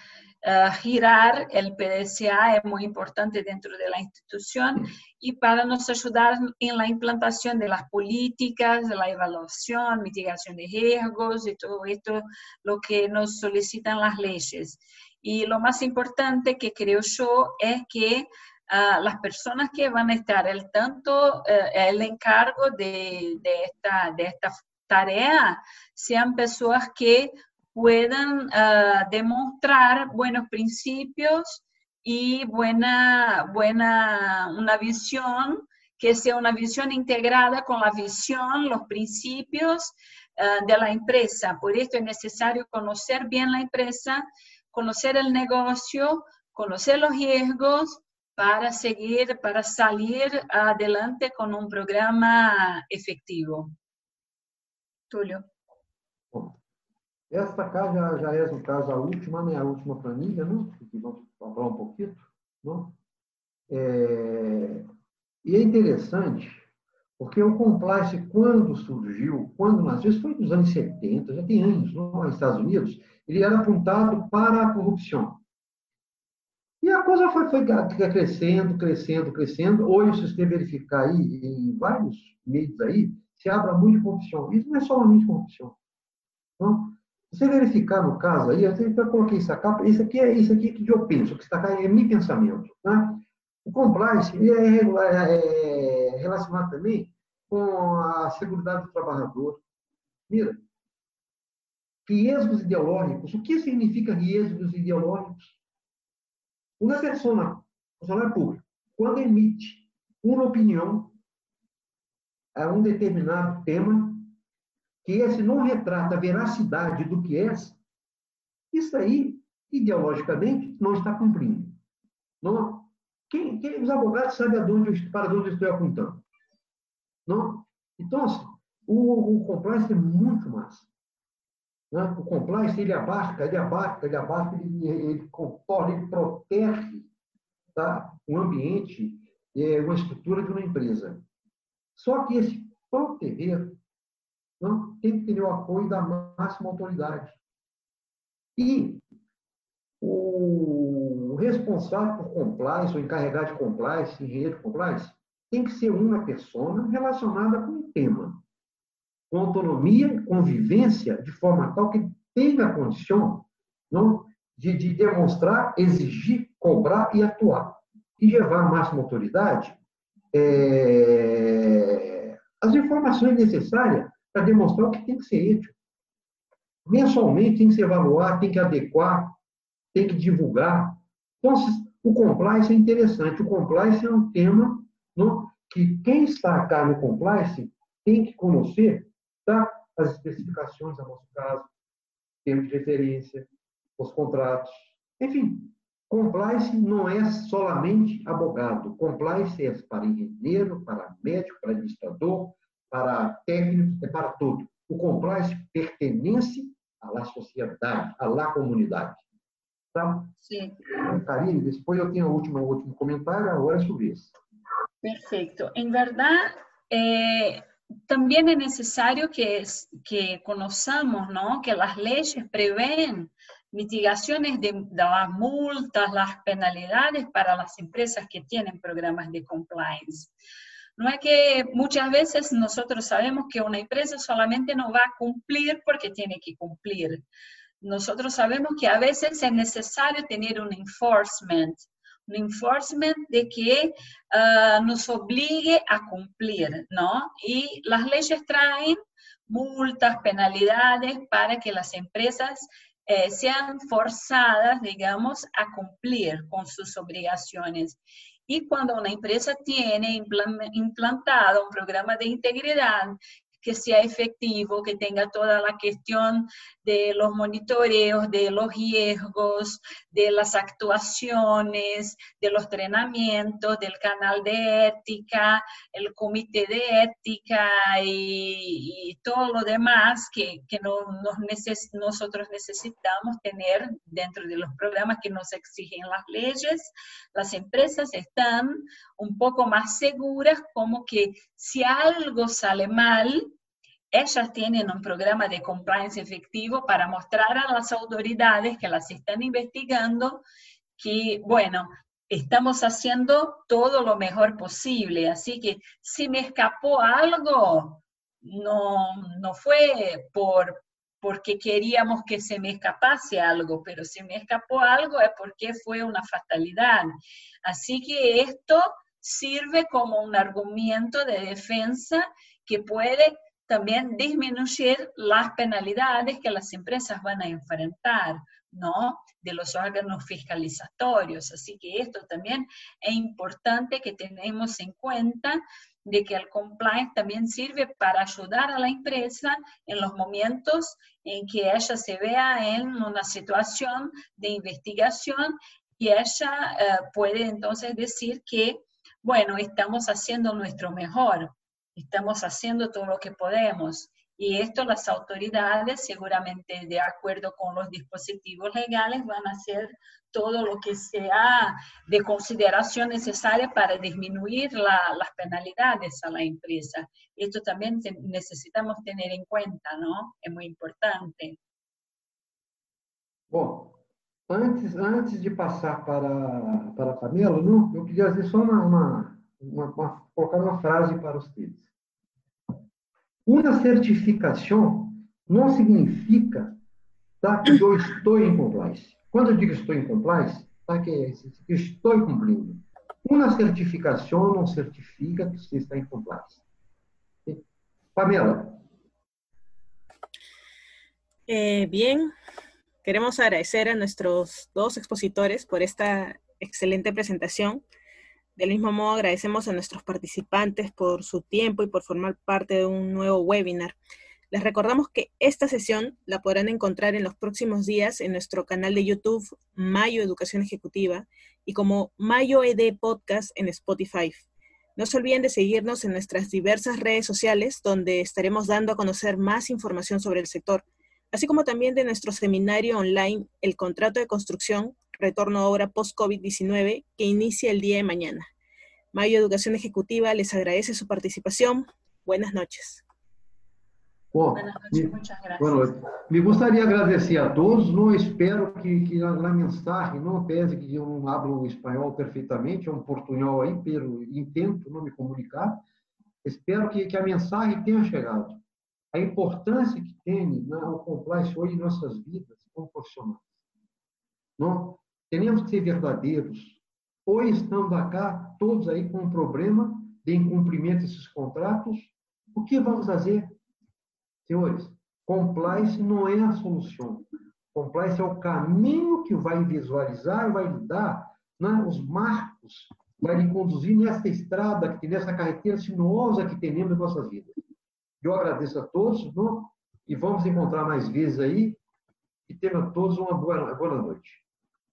uh, girar el PDCA es muy importante dentro de la institución y para nos ayudar en la implantación de las políticas, la evaluación, mitigación de riesgos y todo esto, lo que nos solicitan las leyes. Y lo más importante que creo yo es que uh, las personas que van a estar el tanto, uh, el encargo de, de, esta, de esta tarea sean personas que puedan uh, demostrar buenos principios y buena, buena, una visión que sea una visión integrada con la visión, los principios uh, de la empresa. Por esto es necesario conocer bien la empresa, conocer el negocio, conocer los riesgos para seguir, para salir adelante con un programa efectivo. Tulio. Esta cá já, é, no caso, a última, né? a última planilha, né? que vamos falar um pouquinho. Né? É, e é interessante, porque o compliance, quando surgiu, quando nasceu, isso foi nos anos 70, já tem anos, nos Estados Unidos, ele era apontado para a corrupção. E a coisa foi, foi crescendo, crescendo, crescendo. Hoje, se você verificar aí, em vários meios aí, se abre muito corrupção. Isso não é somente corrupção. Não? você verificar no caso aí, eu coloquei essa capa, isso aqui é isso aqui que eu penso, que está é meu pensamento. Tá? O compliance é, é, é relacionado também com a segurança do trabalhador. Mira, riesgos ideológicos. O que significa riesgos ideológicos? Uma pessoa, funcionário público, quando emite uma opinião a um determinado tema, que esse não retrata a veracidade do que é, isso aí, ideologicamente, não está cumprindo. Não, quem, quem, os advogados sabem para onde eu estou apontando. Não? Então, assim, o, o compliance é muito massa. Né? O compliance, ele abarca, ele abarca, ele abarca, ele, ele contorna, ele protege tá? o ambiente, é, uma estrutura de uma empresa. Só que esse proteger não tem que ter o apoio da máxima autoridade. E o responsável por compliance, o encarregado de compliance, engenheiro de compliance, tem que ser uma pessoa relacionada com o tema, com autonomia convivência, de forma tal que tenha a condição não, de, de demonstrar, exigir, cobrar e atuar. E levar a máxima autoridade é, as informações necessárias para demonstrar o que tem que ser ético. Mensalmente tem que se evaluar, tem que adequar, tem que divulgar. Então, o compliance é interessante. O compliance é um tema não, que quem está cá no compliance tem que conhecer tá, as especificações, no nosso caso, termos de referência, os contratos. Enfim, compliance não é solamente abogado. Compliance é para engenheiro, para médico, para administrador, para técnicos e para tudo. O compliance pertence à sociedade, à comunidade. Tá? Sim. Karine, depois eu tenho o último, o último comentário, agora é sobre isso. Perfeito. Em verdade, eh, também é necessário que, que conozcamos ¿no? que as leis prevêem mitigações de, las multas, las penalidades para as empresas que têm programas de compliance. No es que muchas veces nosotros sabemos que una empresa solamente no va a cumplir porque tiene que cumplir. Nosotros sabemos que a veces es necesario tener un enforcement, un enforcement de que uh, nos obligue a cumplir, ¿no? Y las leyes traen multas, penalidades para que las empresas eh, sean forzadas, digamos, a cumplir con sus obligaciones. Y cuando una empresa tiene implantado un programa de integridad que sea efectivo, que tenga toda la cuestión de los monitoreos, de los riesgos, de las actuaciones, de los entrenamientos, del canal de ética, el comité de ética y, todo lo demás que, que nos nosotros necesitamos tener dentro de los programas que nos exigen las leyes. Las empresas están un poco más seguras como que si algo sale mal, ellas tienen un programa de compliance efectivo para mostrar a las autoridades que las están investigando que, bueno, estamos haciendo todo lo mejor posible. Así que si me escapó algo, no, no fue por, porque queríamos que se me escapase algo, pero si me escapó algo es porque fue una fatalidad. Así que esto sirve como un argumento de defensa que puede también disminuir las penalidades que las empresas van a enfrentar, ¿no? De los órganos fiscalizatorios. Así que esto también es importante que tenemos en cuenta de que el compliance también sirve para ayudar a la empresa en los momentos en que ella se vea en una situación de investigación y ella eh, puede entonces decir que bueno, estamos haciendo nuestro mejor, estamos haciendo todo lo que podemos. Y esto las autoridades, seguramente de acuerdo con los dispositivos legales, van a hacer todo lo que sea de consideración necesaria para disminuir las penalidades a la empresa. Esto también necesitamos tener en cuenta, ¿no? Es muy importante. Antes, antes de passar para, para a Pamela, não, eu queria dizer só uma, uma, uma, uma, colocar uma frase para vocês. Uma certificação não significa tá, que eu estou em compliance. Quando eu digo estou em compliance, tá, que é, estou cumprindo. Uma certificação não certifica que você está em compliance. Pamela. Eh, bien, Queremos agradecer a nuestros dos expositores por esta excelente presentación. Del mismo modo, agradecemos a nuestros participantes por su tiempo y por formar parte de un nuevo webinar. Les recordamos que esta sesión la podrán encontrar en los próximos días en nuestro canal de YouTube Mayo Educación Ejecutiva y como Mayo ED Podcast en Spotify. No se olviden de seguirnos en nuestras diversas redes sociales donde estaremos dando a conocer más información sobre el sector así como también de nuestro seminario online El contrato de construcción, retorno a obra post-COVID-19, que inicia el día de mañana. Mayo Educación Ejecutiva les agradece su participación. Buenas noches. Buenas noches, muchas gracias. Bueno, me gustaría agradecer a todos. No espero que, que a, mensaje, não pese que eu não hablo espanhol perfeitamente, é um portunhol aí, pero intento não me comunicar. Espero que, que a mensagem tenha chegado a importância que tem né, o compliance hoje em nossas vidas como profissionais. Não? Temos que ser verdadeiros. Hoje estamos cá, todos aí com um problema de incumprimento desses contratos. O que vamos fazer? Senhores, compliance não é a solução. Compliance é o caminho que vai visualizar, vai lhe dar né, os marcos, vai lhe conduzir nessa estrada, nessa carreteira sinuosa que temos em nossas vidas. Eu agradeço a todos e vamos encontrar mais vezes aí. E tenham todos uma boa, boa noite.